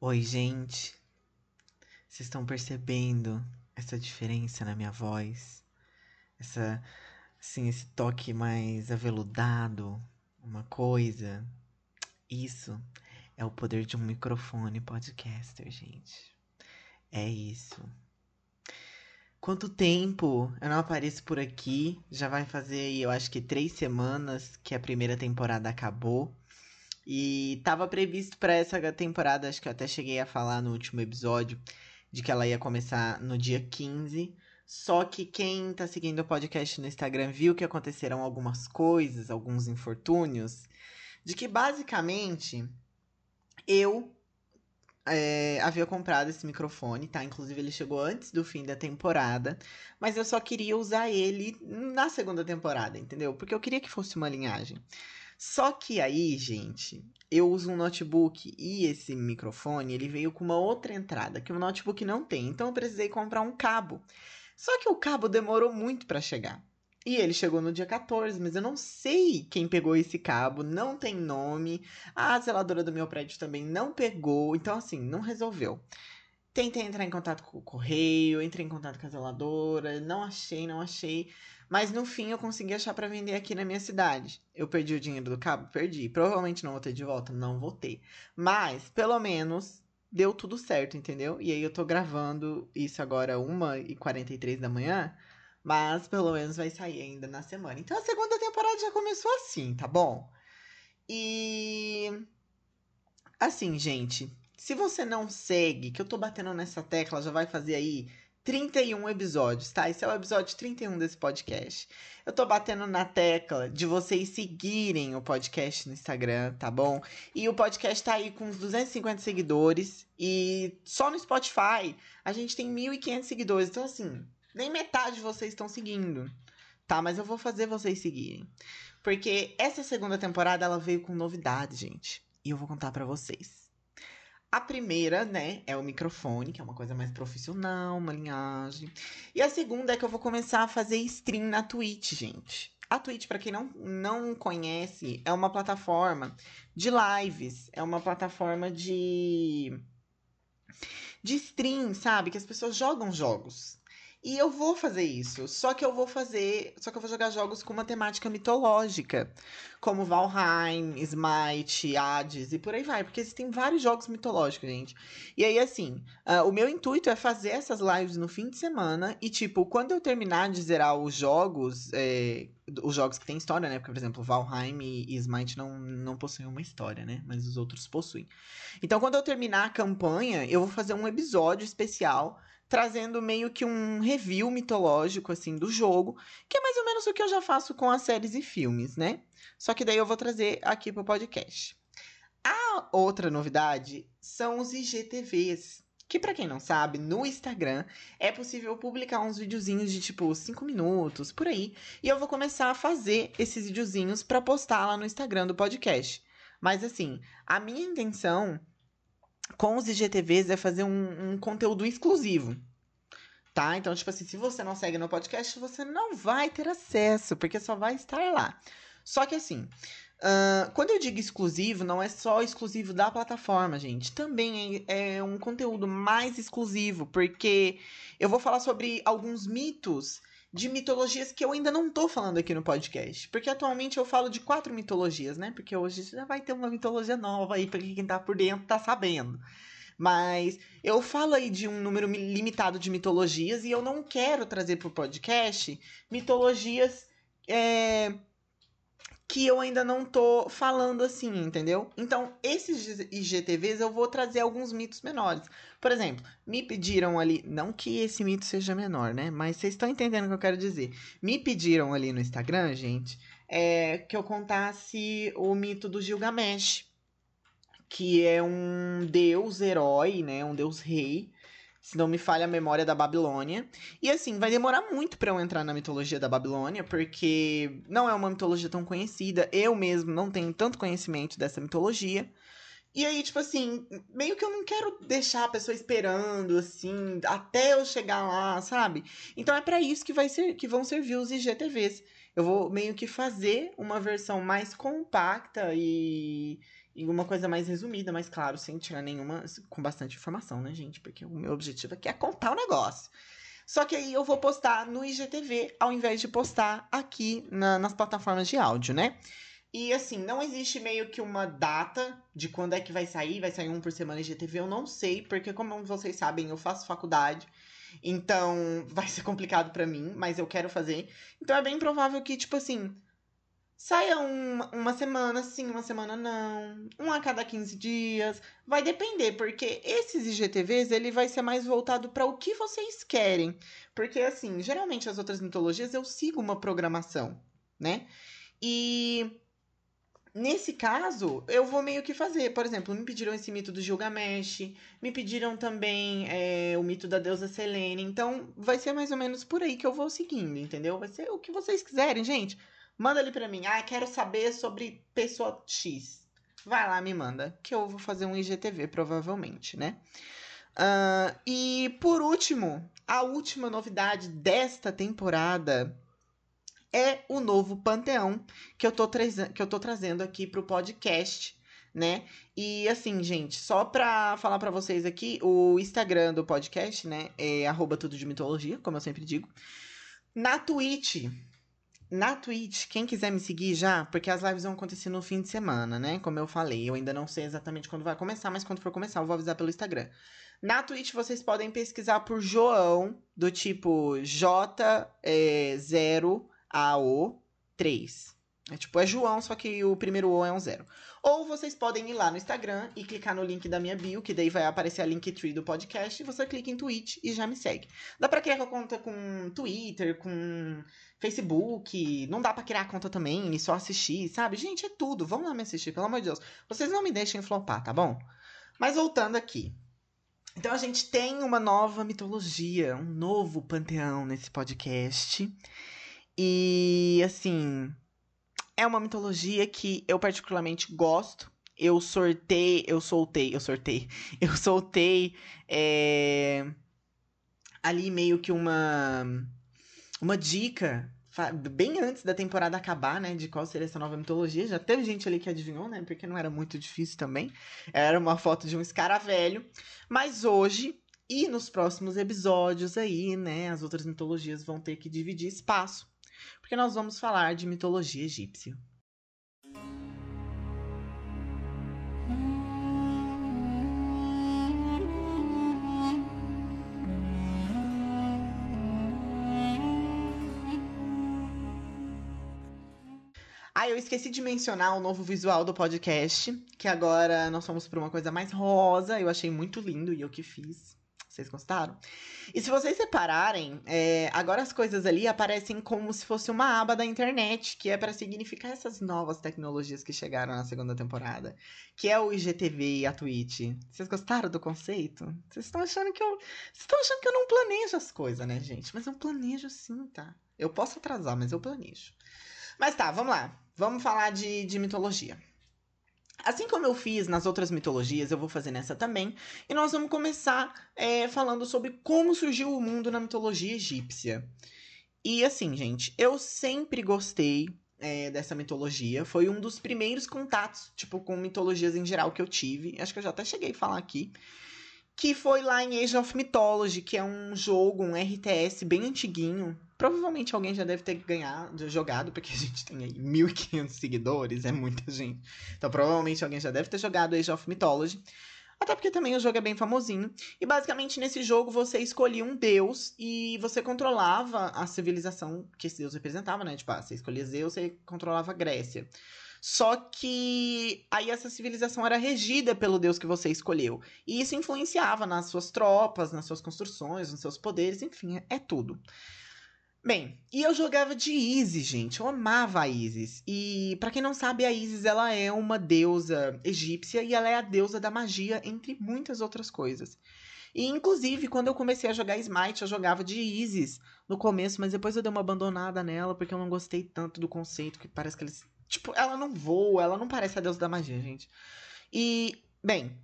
Oi, gente. Vocês estão percebendo essa diferença na minha voz? Essa, assim, esse toque mais aveludado, uma coisa. Isso é o poder de um microfone podcaster, gente. É isso. Quanto tempo eu não apareço por aqui? Já vai fazer eu acho que três semanas que a primeira temporada acabou. E tava previsto para essa temporada, acho que eu até cheguei a falar no último episódio, de que ela ia começar no dia 15. Só que quem tá seguindo o podcast no Instagram viu que aconteceram algumas coisas, alguns infortúnios, de que basicamente eu é, havia comprado esse microfone, tá? Inclusive ele chegou antes do fim da temporada, mas eu só queria usar ele na segunda temporada, entendeu? Porque eu queria que fosse uma linhagem. Só que aí, gente, eu uso um notebook e esse microfone, ele veio com uma outra entrada que o notebook não tem. Então eu precisei comprar um cabo. Só que o cabo demorou muito para chegar. E ele chegou no dia 14, mas eu não sei quem pegou esse cabo, não tem nome. A zeladora do meu prédio também não pegou, então assim, não resolveu. Tentei entrar em contato com o correio, entrei em contato com a zeladora, não achei, não achei. Mas no fim eu consegui achar para vender aqui na minha cidade. Eu perdi o dinheiro do cabo? Perdi. Provavelmente não vou ter de volta? Não vou ter. Mas, pelo menos, deu tudo certo, entendeu? E aí eu tô gravando isso agora 1h43 da manhã. Mas pelo menos vai sair ainda na semana. Então a segunda temporada já começou assim, tá bom? E. Assim, gente. Se você não segue, que eu tô batendo nessa tecla, já vai fazer aí 31 episódios, tá? Esse é o episódio 31 desse podcast. Eu tô batendo na tecla de vocês seguirem o podcast no Instagram, tá bom? E o podcast tá aí com uns 250 seguidores. E só no Spotify a gente tem 1.500 seguidores. Então, assim, nem metade de vocês estão seguindo. Tá, mas eu vou fazer vocês seguirem. Porque essa segunda temporada ela veio com novidades, gente. E eu vou contar para vocês. A primeira, né, é o microfone, que é uma coisa mais profissional, uma linhagem. E a segunda é que eu vou começar a fazer stream na Twitch, gente. A Twitch, para quem não, não conhece, é uma plataforma de lives, é uma plataforma de de stream, sabe? Que as pessoas jogam jogos. E eu vou fazer isso. Só que eu vou fazer. Só que eu vou jogar jogos com uma temática mitológica. Como Valheim, Smite, Hades e por aí vai. Porque existem vários jogos mitológicos, gente. E aí, assim, uh, o meu intuito é fazer essas lives no fim de semana. E, tipo, quando eu terminar de zerar os jogos. É, os jogos que tem história, né? Porque, por exemplo, Valheim e, e Smite não, não possuem uma história, né? Mas os outros possuem. Então, quando eu terminar a campanha, eu vou fazer um episódio especial trazendo meio que um review mitológico assim do jogo, que é mais ou menos o que eu já faço com as séries e filmes, né? Só que daí eu vou trazer aqui pro podcast. A outra novidade são os IGTVs, que para quem não sabe, no Instagram é possível publicar uns videozinhos de tipo 5 minutos, por aí, e eu vou começar a fazer esses videozinhos para postar lá no Instagram do podcast. Mas assim, a minha intenção com os IGTVs é fazer um, um conteúdo exclusivo. Tá? Então, tipo assim, se você não segue no podcast, você não vai ter acesso, porque só vai estar lá. Só que assim, uh, quando eu digo exclusivo, não é só exclusivo da plataforma, gente. Também é, é um conteúdo mais exclusivo, porque eu vou falar sobre alguns mitos de mitologias que eu ainda não tô falando aqui no podcast. Porque atualmente eu falo de quatro mitologias, né? Porque hoje já vai ter uma mitologia nova aí, pra quem tá por dentro tá sabendo. Mas eu falo aí de um número limitado de mitologias e eu não quero trazer pro podcast mitologias é, que eu ainda não tô falando assim, entendeu? Então, esses IGTVs eu vou trazer alguns mitos menores. Por exemplo, me pediram ali, não que esse mito seja menor, né? Mas vocês estão entendendo o que eu quero dizer. Me pediram ali no Instagram, gente, é, que eu contasse o mito do Gilgamesh, que é um deus herói, né? Um deus rei se não me falha a memória da Babilônia. E assim, vai demorar muito para eu entrar na mitologia da Babilônia, porque não é uma mitologia tão conhecida. Eu mesmo não tenho tanto conhecimento dessa mitologia. E aí, tipo assim, meio que eu não quero deixar a pessoa esperando, assim, até eu chegar lá, sabe? Então é para isso que vai ser que vão servir os IGTVs. Eu vou meio que fazer uma versão mais compacta e e uma coisa mais resumida, mas claro, sem tirar nenhuma, com bastante informação, né, gente? Porque o meu objetivo aqui é contar o negócio. Só que aí eu vou postar no IGTV ao invés de postar aqui na, nas plataformas de áudio, né? E assim, não existe meio que uma data de quando é que vai sair, vai sair um por semana IGTV, eu não sei, porque como vocês sabem, eu faço faculdade, então vai ser complicado para mim, mas eu quero fazer. Então é bem provável que, tipo assim, saia uma, uma semana sim, uma semana não, um a cada 15 dias, vai depender, porque esses IGTVs ele vai ser mais voltado para o que vocês querem, porque assim, geralmente as outras mitologias eu sigo uma programação, né? E Nesse caso, eu vou meio que fazer. Por exemplo, me pediram esse mito do Gilgamesh, me pediram também é, o mito da deusa Selene. Então, vai ser mais ou menos por aí que eu vou seguindo, entendeu? Vai ser o que vocês quiserem, gente. Manda ali pra mim. Ah, quero saber sobre pessoa X. Vai lá, me manda. Que eu vou fazer um IGTV, provavelmente, né? Uh, e por último, a última novidade desta temporada é o novo Panteão que eu tô, que eu tô trazendo aqui pro podcast, né? E assim, gente, só pra falar para vocês aqui, o Instagram do podcast, né, é arroba tudo de mitologia, como eu sempre digo. Na Twitch, na Twitch, quem quiser me seguir já, porque as lives vão acontecer no fim de semana, né? Como eu falei, eu ainda não sei exatamente quando vai começar, mas quando for começar, eu vou avisar pelo Instagram. Na Twitch, vocês podem pesquisar por João, do tipo J0AO3. É tipo, é João, só que o primeiro O é um zero. Ou vocês podem ir lá no Instagram e clicar no link da minha bio, que daí vai aparecer a Linktree do podcast, e você clica em Twitch e já me segue. Dá pra criar conta com Twitter, com Facebook, não dá pra criar conta também e só assistir, sabe? Gente, é tudo. Vamos lá me assistir, pelo amor de Deus. Vocês não me deixem flopar, tá bom? Mas voltando aqui. Então a gente tem uma nova mitologia, um novo panteão nesse podcast. E assim, é uma mitologia que eu particularmente gosto. Eu sortei, eu soltei, eu sortei, eu soltei é, ali meio que uma uma dica bem antes da temporada acabar, né, de qual seria essa nova mitologia. Já teve gente ali que adivinhou, né, porque não era muito difícil também. Era uma foto de um escaravelho. Mas hoje e nos próximos episódios aí, né, as outras mitologias vão ter que dividir espaço, porque nós vamos falar de mitologia egípcia. Ah, eu esqueci de mencionar o novo visual do podcast, que agora nós fomos para uma coisa mais rosa. Eu achei muito lindo e eu que fiz. Vocês gostaram? E se vocês separarem, é, agora as coisas ali aparecem como se fosse uma aba da internet, que é para significar essas novas tecnologias que chegaram na segunda temporada, que é o IGTV e a Twitch. Vocês gostaram do conceito? Vocês estão achando que eu, vocês estão achando que eu não planejo as coisas, né, gente? Mas eu planejo sim, tá? Eu posso atrasar, mas eu planejo. Mas tá, vamos lá. Vamos falar de, de mitologia. Assim como eu fiz nas outras mitologias, eu vou fazer nessa também. E nós vamos começar é, falando sobre como surgiu o mundo na mitologia egípcia. E assim, gente, eu sempre gostei é, dessa mitologia. Foi um dos primeiros contatos, tipo, com mitologias em geral que eu tive. Acho que eu já até cheguei a falar aqui. Que foi lá em Age of Mythology, que é um jogo, um RTS bem antiguinho. Provavelmente alguém já deve ter ganhado, jogado, porque a gente tem aí 1.500 seguidores, é muita gente. Então, provavelmente alguém já deve ter jogado Age of Mythology. Até porque também o jogo é bem famosinho. E basicamente nesse jogo você escolhia um deus e você controlava a civilização que esse deus representava, né? Tipo, ah, você escolhia Zeus, você controlava a Grécia. Só que aí essa civilização era regida pelo deus que você escolheu. E isso influenciava nas suas tropas, nas suas construções, nos seus poderes, enfim, é tudo. Bem, e eu jogava de Isis, gente. Eu amava a Isis. E para quem não sabe, a Isis ela é uma deusa egípcia e ela é a deusa da magia, entre muitas outras coisas. E inclusive, quando eu comecei a jogar Smite, eu jogava de Isis no começo, mas depois eu dei uma abandonada nela porque eu não gostei tanto do conceito, que parece que eles, tipo, ela não voa, ela não parece a deusa da magia, gente. E, bem,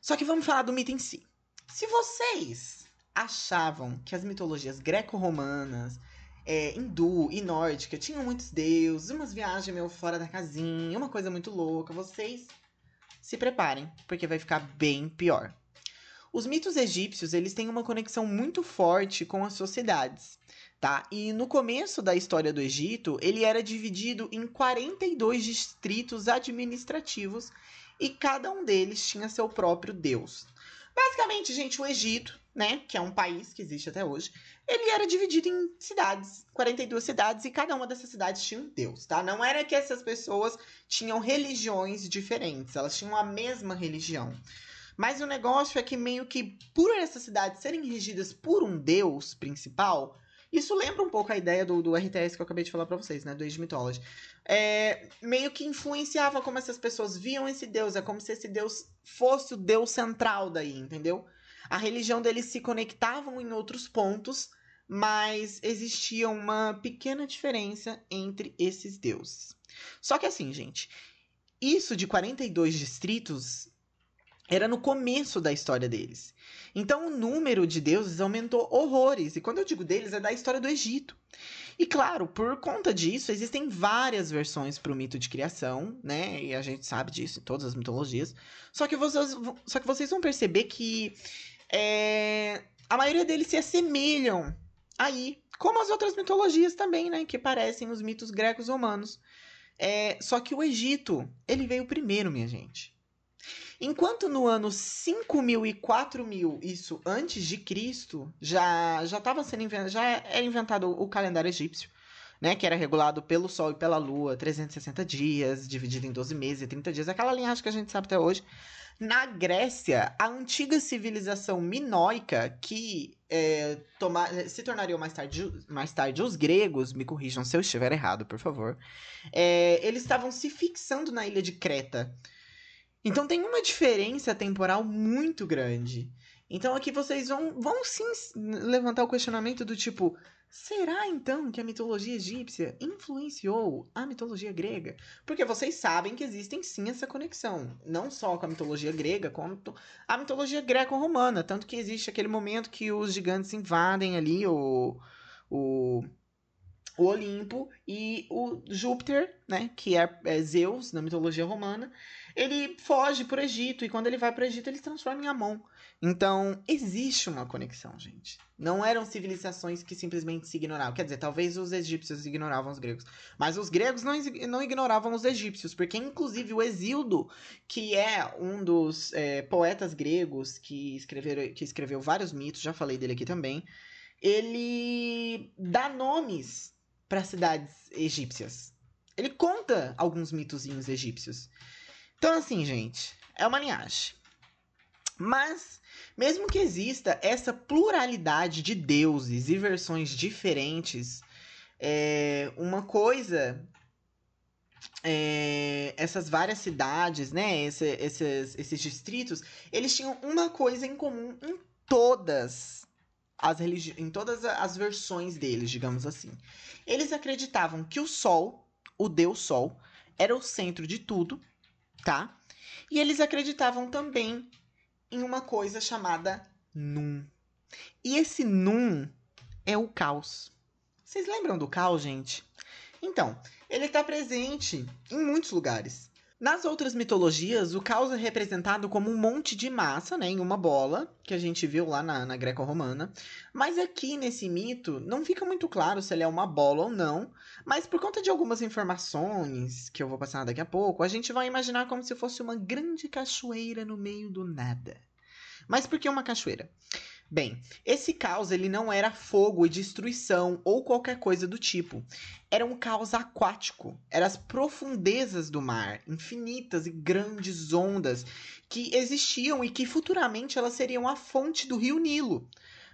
só que vamos falar do mito em si. Se vocês achavam que as mitologias greco-romanas, é, hindu e nórdica tinham muitos deuses, umas viagens meio fora da casinha, uma coisa muito louca. Vocês se preparem, porque vai ficar bem pior. Os mitos egípcios, eles têm uma conexão muito forte com as sociedades, tá? E no começo da história do Egito, ele era dividido em 42 distritos administrativos e cada um deles tinha seu próprio deus. Basicamente, gente, o Egito, né, que é um país que existe até hoje, ele era dividido em cidades, 42 cidades, e cada uma dessas cidades tinha um deus, tá? Não era que essas pessoas tinham religiões diferentes, elas tinham a mesma religião. Mas o negócio é que meio que por essas cidades serem regidas por um deus principal, isso lembra um pouco a ideia do, do RTS que eu acabei de falar para vocês, né? Do Age Mythology. É, meio que influenciava como essas pessoas viam esse deus. É como se esse deus fosse o deus central daí, entendeu? A religião deles se conectavam em outros pontos, mas existia uma pequena diferença entre esses deuses. Só que assim, gente, isso de 42 distritos era no começo da história deles. Então o número de deuses aumentou horrores. E quando eu digo deles, é da história do Egito. E claro, por conta disso, existem várias versões para o mito de criação, né? E a gente sabe disso em todas as mitologias. Só que vocês, só que vocês vão perceber que é, a maioria deles se assemelham aí, como as outras mitologias também, né? Que parecem os mitos grecos romanos. É, só que o Egito, ele veio primeiro, minha gente. Enquanto no ano 5000 e 4000, isso antes de Cristo, já já estava sendo inventado, já era inventado o calendário egípcio, né, que era regulado pelo Sol e pela Lua, 360 dias, dividido em 12 meses e 30 dias, aquela linhagem que a gente sabe até hoje. Na Grécia, a antiga civilização minoica, que é, toma, se tornariam mais tarde, mais tarde os gregos, me corrijam se eu estiver errado, por favor, é, eles estavam se fixando na ilha de Creta. Então tem uma diferença temporal muito grande. Então aqui vocês vão, vão sim levantar o questionamento do tipo: será então que a mitologia egípcia influenciou a mitologia grega? Porque vocês sabem que existem sim essa conexão, não só com a mitologia grega, quanto a mitologia greco-romana. Tanto que existe aquele momento que os gigantes invadem ali o, o, o Olimpo e o Júpiter, né, que é, é Zeus na mitologia romana, ele foge pro Egito e quando ele vai pro Egito ele se transforma em Amon. Então, existe uma conexão, gente. Não eram civilizações que simplesmente se ignoravam. Quer dizer, talvez os egípcios ignoravam os gregos. Mas os gregos não, não ignoravam os egípcios, porque inclusive o Exildo, que é um dos é, poetas gregos que, escrever, que escreveu vários mitos, já falei dele aqui também, ele dá nomes para cidades egípcias. Ele conta alguns mitozinhos egípcios. Então, assim, gente, é uma linhagem. Mas, mesmo que exista essa pluralidade de deuses e versões diferentes, é, uma coisa. É, essas várias cidades, né? Esse, esses, esses distritos, eles tinham uma coisa em comum em todas as religi em todas as versões deles, digamos assim. Eles acreditavam que o Sol, o Deus Sol, era o centro de tudo tá? E eles acreditavam também em uma coisa chamada Num. E esse Num é o caos. Vocês lembram do caos, gente? Então, ele está presente em muitos lugares. Nas outras mitologias, o caos é representado como um monte de massa, né, em uma bola, que a gente viu lá na, na greco-romana. Mas aqui nesse mito, não fica muito claro se ele é uma bola ou não. Mas por conta de algumas informações que eu vou passar daqui a pouco, a gente vai imaginar como se fosse uma grande cachoeira no meio do nada. Mas por que uma cachoeira? Bem, esse caos ele não era fogo e destruição ou qualquer coisa do tipo. Era um caos aquático. Eram as profundezas do mar, infinitas e grandes ondas que existiam e que futuramente elas seriam a fonte do rio Nilo.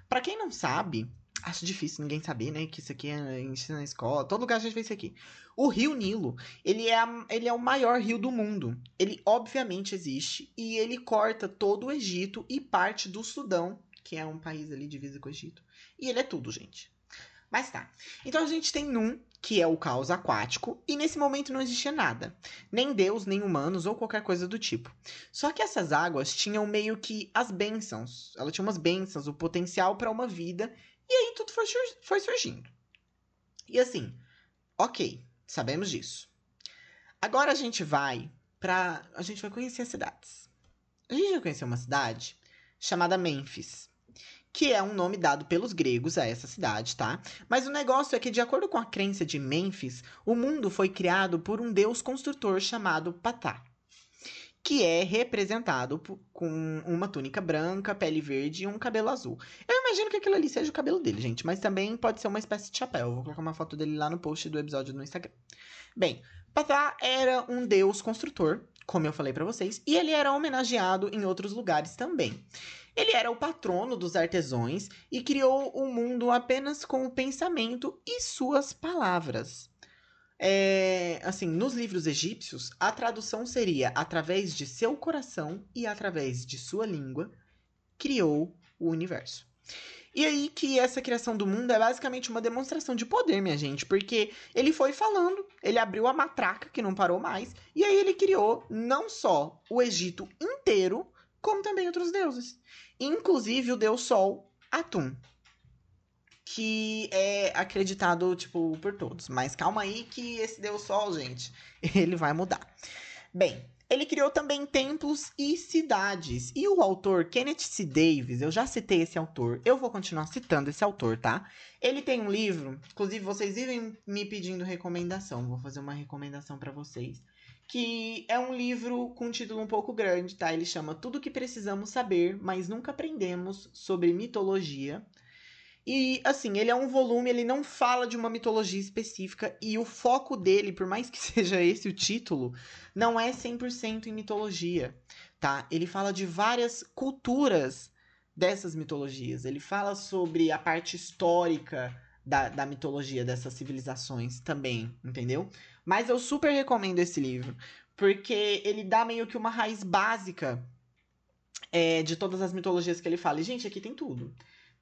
Para quem não sabe, acho difícil ninguém saber, né, que isso aqui é ensina na escola, todo lugar a gente vê isso aqui. O rio Nilo, ele é, a, ele é o maior rio do mundo. Ele obviamente existe e ele corta todo o Egito e parte do Sudão que é um país ali divisa com o Egito. E ele é tudo, gente. Mas tá. Então a gente tem Num, que é o caos aquático, e nesse momento não existia nada. Nem Deus, nem humanos ou qualquer coisa do tipo. Só que essas águas tinham meio que as bênçãos. Ela tinha umas bênçãos, o potencial para uma vida, e aí tudo foi, foi surgindo. E assim, ok, sabemos disso. Agora a gente vai para a gente vai conhecer as cidades. A gente vai conhecer uma cidade chamada Mênfis, que é um nome dado pelos gregos a essa cidade, tá? Mas o negócio é que, de acordo com a crença de Mênfis, o mundo foi criado por um deus construtor chamado Patá, que é representado com uma túnica branca, pele verde e um cabelo azul. Eu imagino que aquilo ali seja o cabelo dele, gente, mas também pode ser uma espécie de chapéu. Vou colocar uma foto dele lá no post do episódio no Instagram. Bem, Patá era um deus construtor, como eu falei para vocês, e ele era homenageado em outros lugares também. Ele era o patrono dos artesãos e criou o mundo apenas com o pensamento e suas palavras. É, assim, nos livros egípcios, a tradução seria através de seu coração e através de sua língua, criou o universo. E aí que essa criação do mundo é basicamente uma demonstração de poder, minha gente, porque ele foi falando, ele abriu a matraca que não parou mais, e aí ele criou não só o Egito inteiro, como também outros deuses, inclusive o deus Sol, Atum, que é acreditado tipo por todos. Mas calma aí que esse deus Sol, gente, ele vai mudar. Bem, ele criou também templos e cidades. E o autor Kenneth C. Davis, eu já citei esse autor, eu vou continuar citando esse autor, tá? Ele tem um livro, inclusive vocês vivem me pedindo recomendação, vou fazer uma recomendação para vocês. Que é um livro com um título um pouco grande, tá? Ele chama Tudo que Precisamos Saber, mas Nunca Aprendemos sobre Mitologia e assim, ele é um volume, ele não fala de uma mitologia específica e o foco dele, por mais que seja esse o título, não é 100% em mitologia, tá? Ele fala de várias culturas dessas mitologias. Ele fala sobre a parte histórica da, da mitologia dessas civilizações também, entendeu? Mas eu super recomendo esse livro, porque ele dá meio que uma raiz básica é, de todas as mitologias que ele fala. E, gente, aqui tem tudo.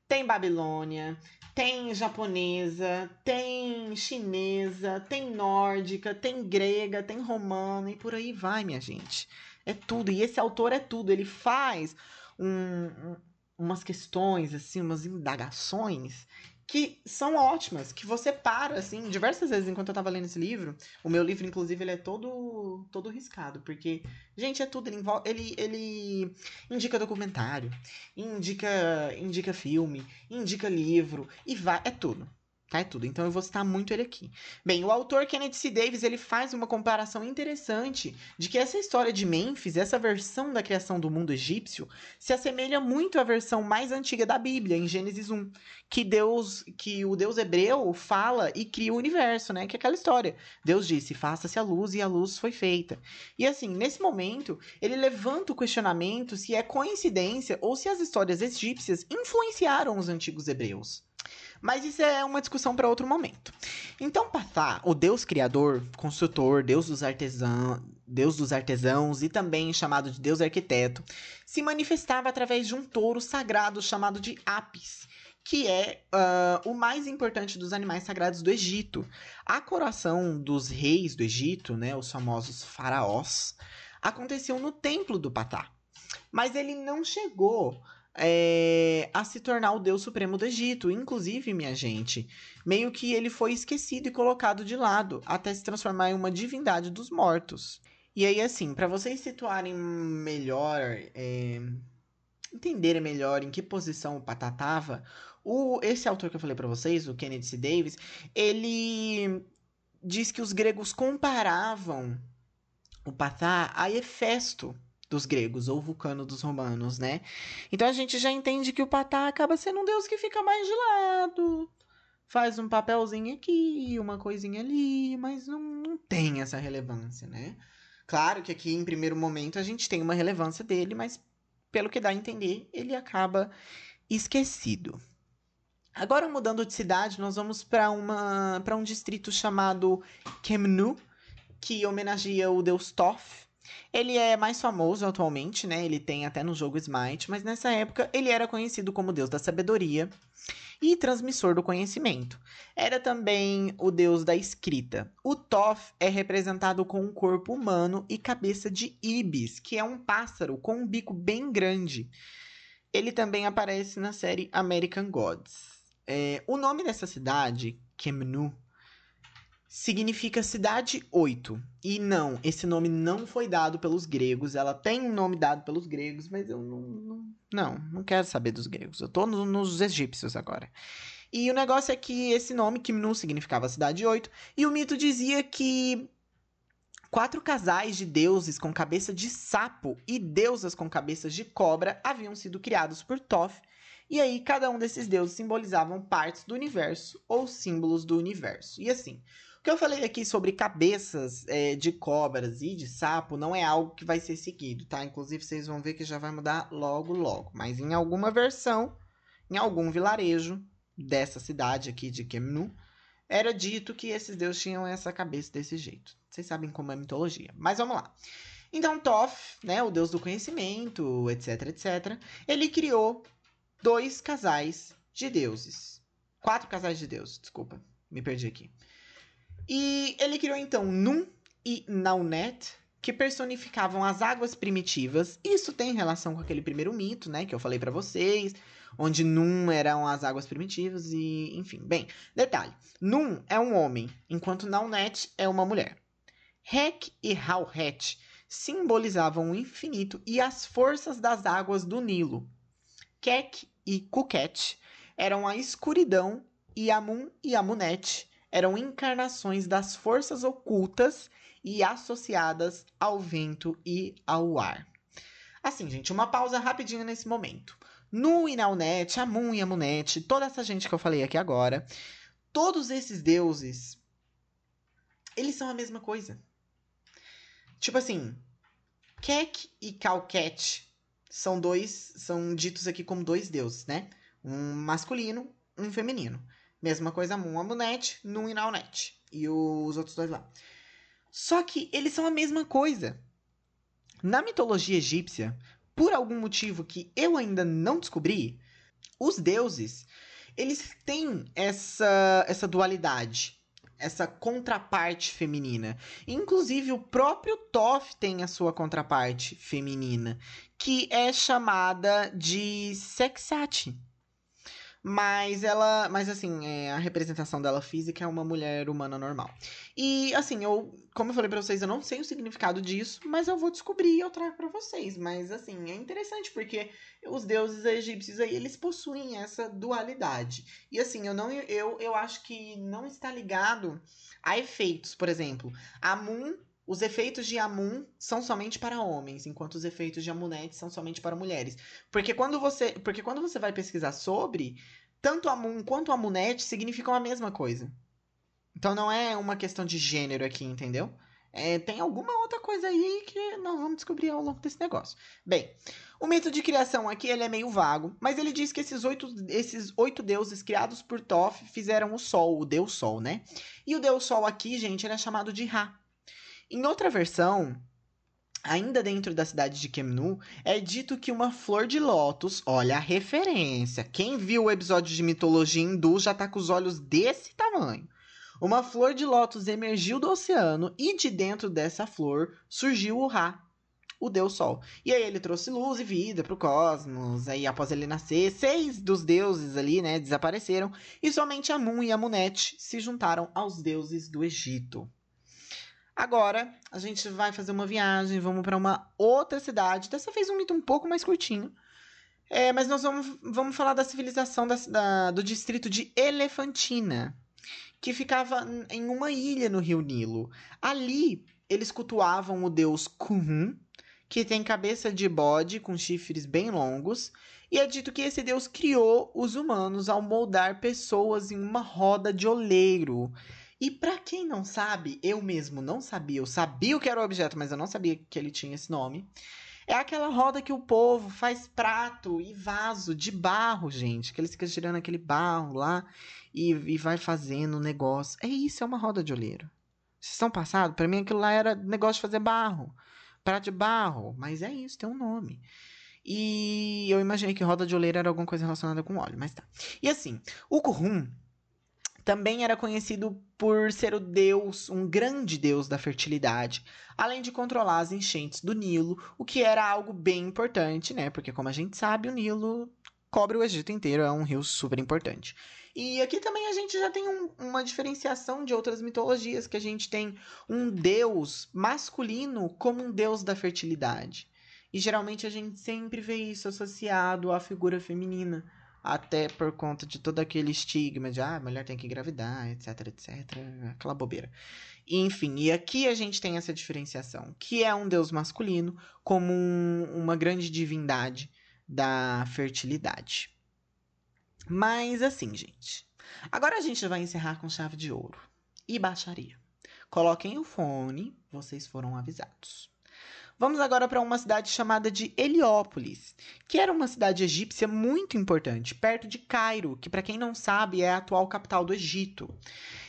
Tem Babilônia, tem japonesa, tem chinesa, tem nórdica, tem grega, tem romana e por aí vai, minha gente. É tudo. E esse autor é tudo. Ele faz um, um, umas questões, assim, umas indagações que são ótimas, que você para, assim, diversas vezes enquanto eu tava lendo esse livro. O meu livro, inclusive, ele é todo todo riscado, porque, gente, é tudo. Ele, ele, ele indica documentário, indica, indica filme, indica livro, e vai. É tudo tá? É tudo. Então eu vou citar muito ele aqui. Bem, o autor Kenneth C. Davis, ele faz uma comparação interessante de que essa história de Mênfis, essa versão da criação do mundo egípcio, se assemelha muito à versão mais antiga da Bíblia, em Gênesis 1, que Deus, que o Deus hebreu fala e cria o universo, né? Que é aquela história. Deus disse: "Faça-se a luz" e a luz foi feita. E assim, nesse momento, ele levanta o questionamento se é coincidência ou se as histórias egípcias influenciaram os antigos hebreus. Mas isso é uma discussão para outro momento. Então, Patá, o deus criador, construtor, deus dos artesãos, deus dos artesãos e também chamado de deus arquiteto, se manifestava através de um touro sagrado chamado de Apis, que é uh, o mais importante dos animais sagrados do Egito. A coroação dos reis do Egito, né, os famosos faraós, aconteceu no templo do Patá. Mas ele não chegou é, a se tornar o Deus Supremo do Egito. Inclusive, minha gente, meio que ele foi esquecido e colocado de lado até se transformar em uma divindade dos mortos. E aí, assim, para vocês situarem melhor, é, entenderem melhor em que posição o Patá tava, o, esse autor que eu falei para vocês, o Kennedy C. Davis, ele diz que os gregos comparavam o Patá a Hefesto, dos gregos, ou Vulcano dos romanos, né? Então a gente já entende que o Patá acaba sendo um deus que fica mais de lado, faz um papelzinho aqui, uma coisinha ali, mas não, não tem essa relevância, né? Claro que aqui em primeiro momento a gente tem uma relevância dele, mas pelo que dá a entender, ele acaba esquecido. Agora mudando de cidade, nós vamos para uma para um distrito chamado Kemnu, que homenageia o deus Thoth, ele é mais famoso atualmente, né? Ele tem até no jogo Smite, mas nessa época ele era conhecido como deus da sabedoria e transmissor do conhecimento. Era também o deus da escrita. O Thoth é representado com um corpo humano e cabeça de ibis, que é um pássaro com um bico bem grande. Ele também aparece na série American Gods. É, o nome dessa cidade, Kemnu, significa cidade oito. E não, esse nome não foi dado pelos gregos. Ela tem um nome dado pelos gregos, mas eu não. Não, não, não quero saber dos gregos. Eu tô no, nos egípcios agora. E o negócio é que esse nome, Kimnu, significava cidade oito. E o mito dizia que quatro casais de deuses com cabeça de sapo e deusas com cabeças de cobra haviam sido criados por Thoth e aí, cada um desses deuses simbolizavam partes do universo ou símbolos do universo. E assim, o que eu falei aqui sobre cabeças é, de cobras e de sapo não é algo que vai ser seguido, tá? Inclusive, vocês vão ver que já vai mudar logo, logo. Mas em alguma versão, em algum vilarejo dessa cidade aqui de Kemnu, era dito que esses deuses tinham essa cabeça desse jeito. Vocês sabem como é mitologia. Mas vamos lá. Então, Thoth, né, o deus do conhecimento, etc, etc, ele criou dois casais de deuses. Quatro casais de deuses, desculpa, me perdi aqui. E ele criou então Num e Naunet, que personificavam as águas primitivas. Isso tem relação com aquele primeiro mito, né, que eu falei para vocês, onde Num eram as águas primitivas e, enfim. Bem, detalhe: Num é um homem, enquanto Naunet é uma mulher. Hek e Hauhet simbolizavam o infinito e as forças das águas do Nilo. Kek e Kuket eram a escuridão e Amun e Amunet eram encarnações das forças ocultas e associadas ao vento e ao ar. Assim, gente, uma pausa rapidinho nesse momento. Nu e Naunet, Amun e Amunet, toda essa gente que eu falei aqui agora, todos esses deuses, eles são a mesma coisa. Tipo assim, Kek e Kalket são dois, são ditos aqui como dois deuses, né? Um masculino, um feminino. Mesma coisa, Mun Amunet, Nun e Naunet. E os outros dois lá. Só que eles são a mesma coisa. Na mitologia egípcia, por algum motivo que eu ainda não descobri, os deuses, eles têm essa, essa dualidade essa contraparte feminina. Inclusive, o próprio Toff tem a sua contraparte feminina, que é chamada de Sexati. Mas ela. Mas assim, é, a representação dela física é uma mulher humana normal. E assim, eu. Como eu falei pra vocês, eu não sei o significado disso, mas eu vou descobrir e eu trago pra vocês. Mas assim, é interessante porque os deuses egípcios aí, eles possuem essa dualidade. E assim, eu não. Eu, eu acho que não está ligado a efeitos. Por exemplo, Amun os efeitos de Amun são somente para homens, enquanto os efeitos de Amunet são somente para mulheres. Porque quando você, porque quando você vai pesquisar sobre, tanto Amun quanto Amunet significam a mesma coisa. Então não é uma questão de gênero aqui, entendeu? É, tem alguma outra coisa aí que nós vamos descobrir ao longo desse negócio. Bem, o mito de criação aqui ele é meio vago, mas ele diz que esses oito, esses oito deuses criados por Thoth fizeram o Sol, o Deus Sol, né? E o Deus Sol aqui, gente, ele é chamado de Ra. Em outra versão, ainda dentro da cidade de Kemnu, é dito que uma flor de lótus, olha a referência, quem viu o episódio de mitologia hindu já tá com os olhos desse tamanho. Uma flor de lótus emergiu do oceano e de dentro dessa flor surgiu o Ra, o Deus Sol. E aí ele trouxe luz e vida para o cosmos. Aí após ele nascer, seis dos deuses ali, né, desapareceram e somente Amun e Amunet se juntaram aos deuses do Egito. Agora, a gente vai fazer uma viagem, vamos para uma outra cidade. Dessa vez um mito um pouco mais curtinho. É, mas nós vamos, vamos falar da civilização da, da, do distrito de Elefantina, que ficava em uma ilha no rio Nilo. Ali, eles cultuavam o deus Kuhum, que tem cabeça de bode com chifres bem longos, e é dito que esse deus criou os humanos ao moldar pessoas em uma roda de oleiro. E para quem não sabe, eu mesmo não sabia, eu sabia o que era o objeto, mas eu não sabia que ele tinha esse nome. É aquela roda que o povo faz prato e vaso de barro, gente. Que eles ficam tirando aquele barro lá e, e vai fazendo o negócio. É isso, é uma roda de olheiro. Vocês estão passados? Para mim aquilo lá era negócio de fazer barro. Prato de barro. Mas é isso, tem um nome. E eu imaginei que roda de oleiro era alguma coisa relacionada com óleo, mas tá. E assim, o currum também era conhecido por ser o deus, um grande deus da fertilidade, além de controlar as enchentes do Nilo, o que era algo bem importante, né? Porque como a gente sabe, o Nilo cobre o Egito inteiro, é um rio super importante. E aqui também a gente já tem um, uma diferenciação de outras mitologias, que a gente tem um deus masculino como um deus da fertilidade. E geralmente a gente sempre vê isso associado à figura feminina, até por conta de todo aquele estigma de ah, mulher tem que engravidar, etc, etc, aquela bobeira. Enfim, e aqui a gente tem essa diferenciação, que é um deus masculino como um, uma grande divindade da fertilidade. Mas assim, gente. Agora a gente vai encerrar com chave de ouro e baixaria. Coloquem o fone, vocês foram avisados. Vamos agora para uma cidade chamada de Heliópolis, que era uma cidade egípcia muito importante, perto de Cairo, que para quem não sabe é a atual capital do Egito.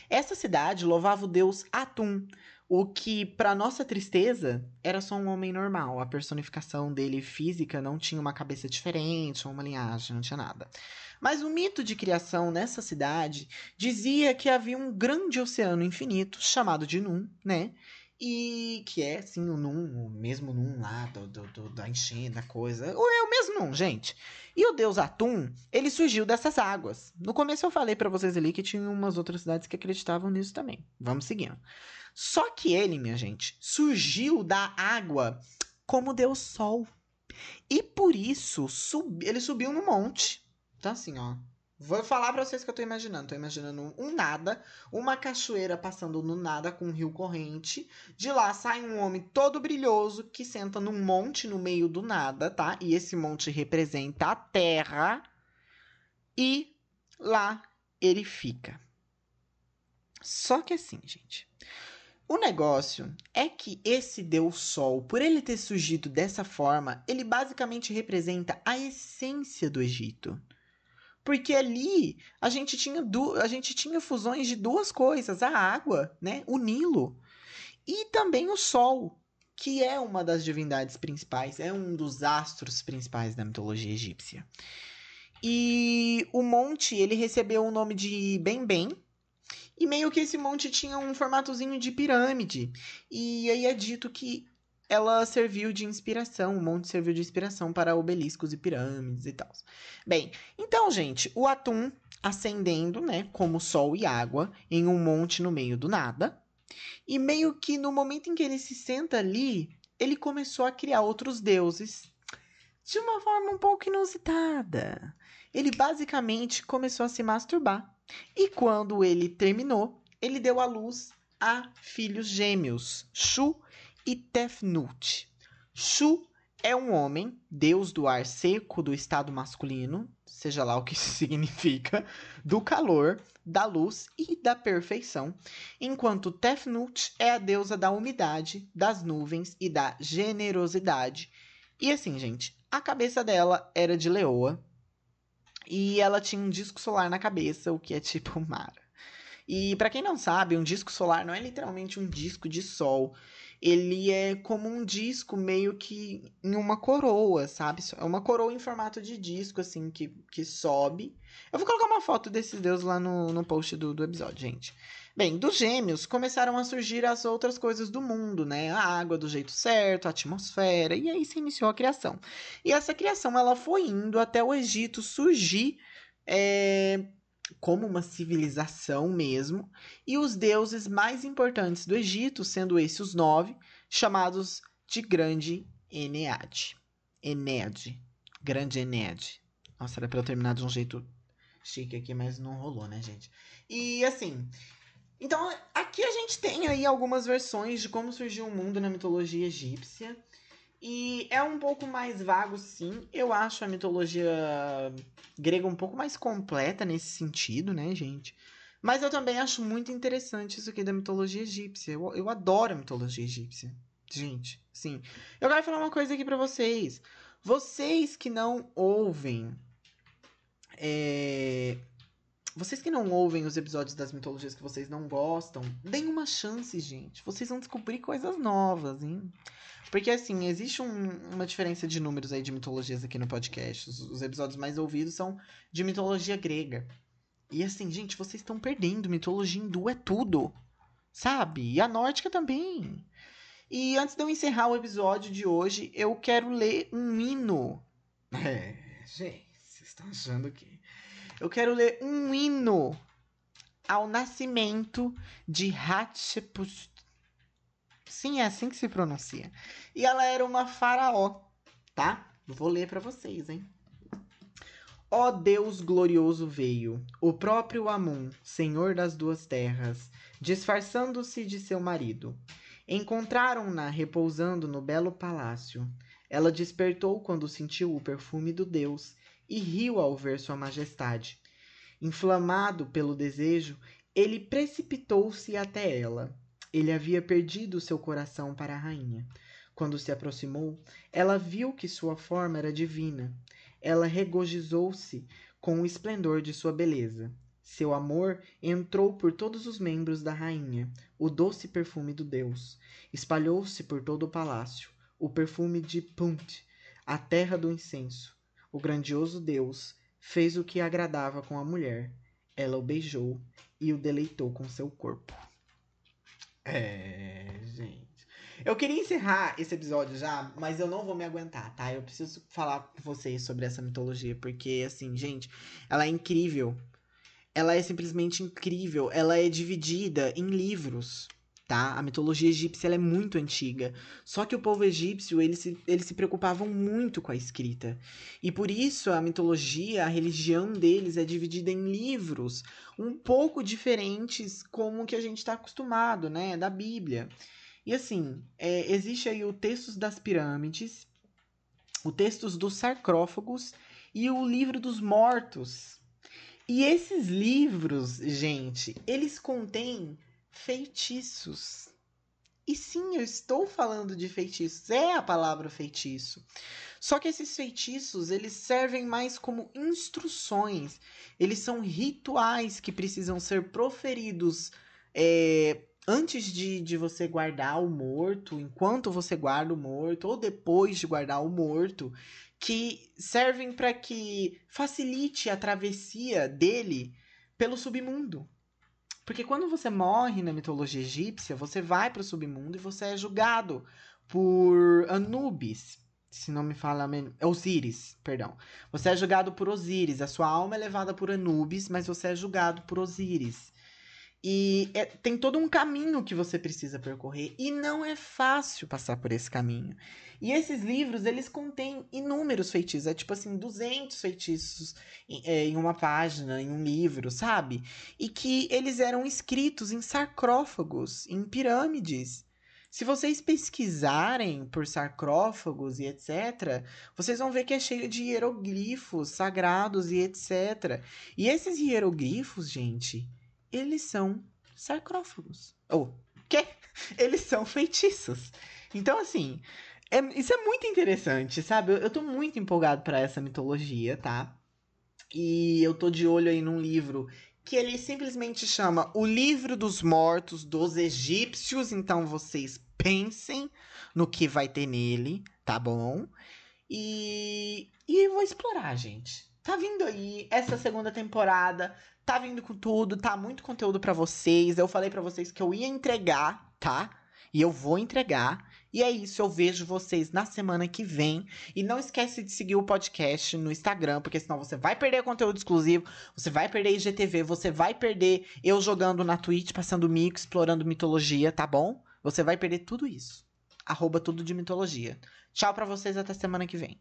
Essa cidade louvava o deus Atum, o que, para nossa tristeza, era só um homem normal. A personificação dele física não tinha uma cabeça diferente, ou uma linhagem, não tinha nada. Mas o mito de criação nessa cidade dizia que havia um grande oceano infinito, chamado de Num, né? E que é, assim, o Num, o mesmo Num lá, do, do, do da enchente, da coisa. Ou é o mesmo Num, gente. E o deus Atum, ele surgiu dessas águas. No começo eu falei para vocês ali que tinha umas outras cidades que acreditavam nisso também. Vamos seguindo. Só que ele, minha gente, surgiu da água como Deus Sol. E por isso sub... ele subiu no monte. Então, assim, ó. Vou falar pra vocês que eu tô imaginando. Tô imaginando um nada, uma cachoeira passando no nada com um rio corrente. De lá sai um homem todo brilhoso que senta num monte no meio do nada, tá? E esse monte representa a terra. E lá ele fica. Só que assim, gente. O negócio é que esse Deus Sol, por ele ter surgido dessa forma, ele basicamente representa a essência do Egito. Porque ali a gente tinha, du a gente tinha fusões de duas coisas: a água, né, o Nilo, e também o Sol, que é uma das divindades principais, é um dos astros principais da mitologia egípcia. E o monte, ele recebeu o nome de Bem-Bem, e meio que esse monte tinha um formatozinho de pirâmide. E aí é dito que ela serviu de inspiração, o monte serviu de inspiração para obeliscos e pirâmides e tal. Bem, então, gente, o atum ascendendo, né, como sol e água, em um monte no meio do nada. E meio que no momento em que ele se senta ali, ele começou a criar outros deuses de uma forma um pouco inusitada. Ele basicamente começou a se masturbar. E quando ele terminou, ele deu à luz a filhos gêmeos, Shu e Tefnut. Shu é um homem, deus do ar seco do estado masculino, seja lá o que isso significa, do calor, da luz e da perfeição, enquanto Tefnut é a deusa da umidade, das nuvens e da generosidade. E assim, gente, a cabeça dela era de leoa, e ela tinha um disco solar na cabeça, o que é tipo Mara. E para quem não sabe, um disco solar não é literalmente um disco de sol. Ele é como um disco meio que em uma coroa, sabe? É uma coroa em formato de disco, assim, que, que sobe. Eu vou colocar uma foto desses deuses lá no, no post do, do episódio, gente. Bem, dos gêmeos começaram a surgir as outras coisas do mundo, né? A água do jeito certo, a atmosfera, e aí se iniciou a criação. E essa criação ela foi indo até o Egito surgir é, como uma civilização mesmo, e os deuses mais importantes do Egito, sendo esses os nove, chamados de Grande Eneade. Eneade. Grande Eneade. Nossa, era pra eu terminar de um jeito chique aqui, mas não rolou, né, gente? E assim, então, aqui a gente tem aí algumas versões de como surgiu o mundo na mitologia egípcia. E é um pouco mais vago, sim. Eu acho a mitologia grega um pouco mais completa nesse sentido, né, gente? Mas eu também acho muito interessante isso aqui da mitologia egípcia. Eu, eu adoro a mitologia egípcia. Gente, sim. Eu quero falar uma coisa aqui para vocês. Vocês que não ouvem é, vocês que não ouvem os episódios das mitologias que vocês não gostam, deem uma chance, gente. Vocês vão descobrir coisas novas, hein? Porque, assim, existe um, uma diferença de números aí de mitologias aqui no podcast. Os, os, episódios mais ouvidos são de mitologia grega. E, assim, gente, vocês estão perdendo. Mitologia hindu é tudo. Sabe? E a nórdica também. E antes de eu encerrar o episódio de hoje, eu quero ler um hino. É, gente Vocês estão achando que. Eu quero ler um hino ao nascimento de Hatshepsut. Sim, é assim que se pronuncia. E ela era uma faraó, tá? Vou ler para vocês, hein? Ó Deus glorioso veio, o próprio Amun, senhor das duas terras, disfarçando-se de seu marido. Encontraram-na repousando no belo palácio. Ela despertou quando sentiu o perfume do Deus e riu ao ver sua majestade. Inflamado pelo desejo, ele precipitou-se até ela. Ele havia perdido seu coração para a rainha. Quando se aproximou, ela viu que sua forma era divina. Ela regozijou-se com o esplendor de sua beleza. Seu amor entrou por todos os membros da rainha, o doce perfume do Deus. Espalhou-se por todo o palácio, o perfume de Punt, a terra do incenso. O grandioso Deus fez o que agradava com a mulher. Ela o beijou e o deleitou com seu corpo. É, gente. Eu queria encerrar esse episódio já, mas eu não vou me aguentar, tá? Eu preciso falar com vocês sobre essa mitologia, porque, assim, gente, ela é incrível. Ela é simplesmente incrível. Ela é dividida em livros tá? A mitologia egípcia é muito antiga. Só que o povo egípcio, eles se, eles se preocupavam muito com a escrita. E por isso a mitologia, a religião deles é dividida em livros um pouco diferentes como que a gente está acostumado, né? Da Bíblia. E assim, é, existe aí o Textos das Pirâmides, o Textos dos Sarcófagos e o Livro dos Mortos. E esses livros, gente, eles contêm feitiços. E sim, eu estou falando de feitiços. É a palavra feitiço. Só que esses feitiços, eles servem mais como instruções. Eles são rituais que precisam ser proferidos é, antes de, de você guardar o morto, enquanto você guarda o morto, ou depois de guardar o morto, que servem para que facilite a travessia dele pelo submundo. Porque quando você morre na mitologia egípcia, você vai para o submundo e você é julgado por Anubis. Se não me fala. Osíris, perdão. Você é julgado por Osíris. A sua alma é levada por Anubis, mas você é julgado por Osíris. E é, tem todo um caminho que você precisa percorrer. E não é fácil passar por esse caminho. E esses livros, eles contêm inúmeros feitiços. É tipo assim, 200 feitiços em, é, em uma página, em um livro, sabe? E que eles eram escritos em sarcófagos, em pirâmides. Se vocês pesquisarem por sarcófagos e etc., vocês vão ver que é cheio de hieroglifos sagrados e etc. E esses hieroglifos, gente, eles são sarcófagos. Ou, oh, quê? Eles são feitiços. Então, assim, é, isso é muito interessante, sabe? Eu, eu tô muito empolgado para essa mitologia, tá? E eu tô de olho aí num livro que ele simplesmente chama O Livro dos Mortos dos Egípcios. Então vocês pensem no que vai ter nele, tá bom? E, e vou explorar, gente. Tá vindo aí essa segunda temporada Tá vindo com tudo, tá muito conteúdo para vocês. Eu falei para vocês que eu ia entregar, tá? E eu vou entregar. E é isso, eu vejo vocês na semana que vem. E não esquece de seguir o podcast no Instagram, porque senão você vai perder conteúdo exclusivo, você vai perder IGTV, você vai perder eu jogando na Twitch, passando mico, explorando mitologia, tá bom? Você vai perder tudo isso. Arroba tudo de mitologia. Tchau pra vocês, até semana que vem.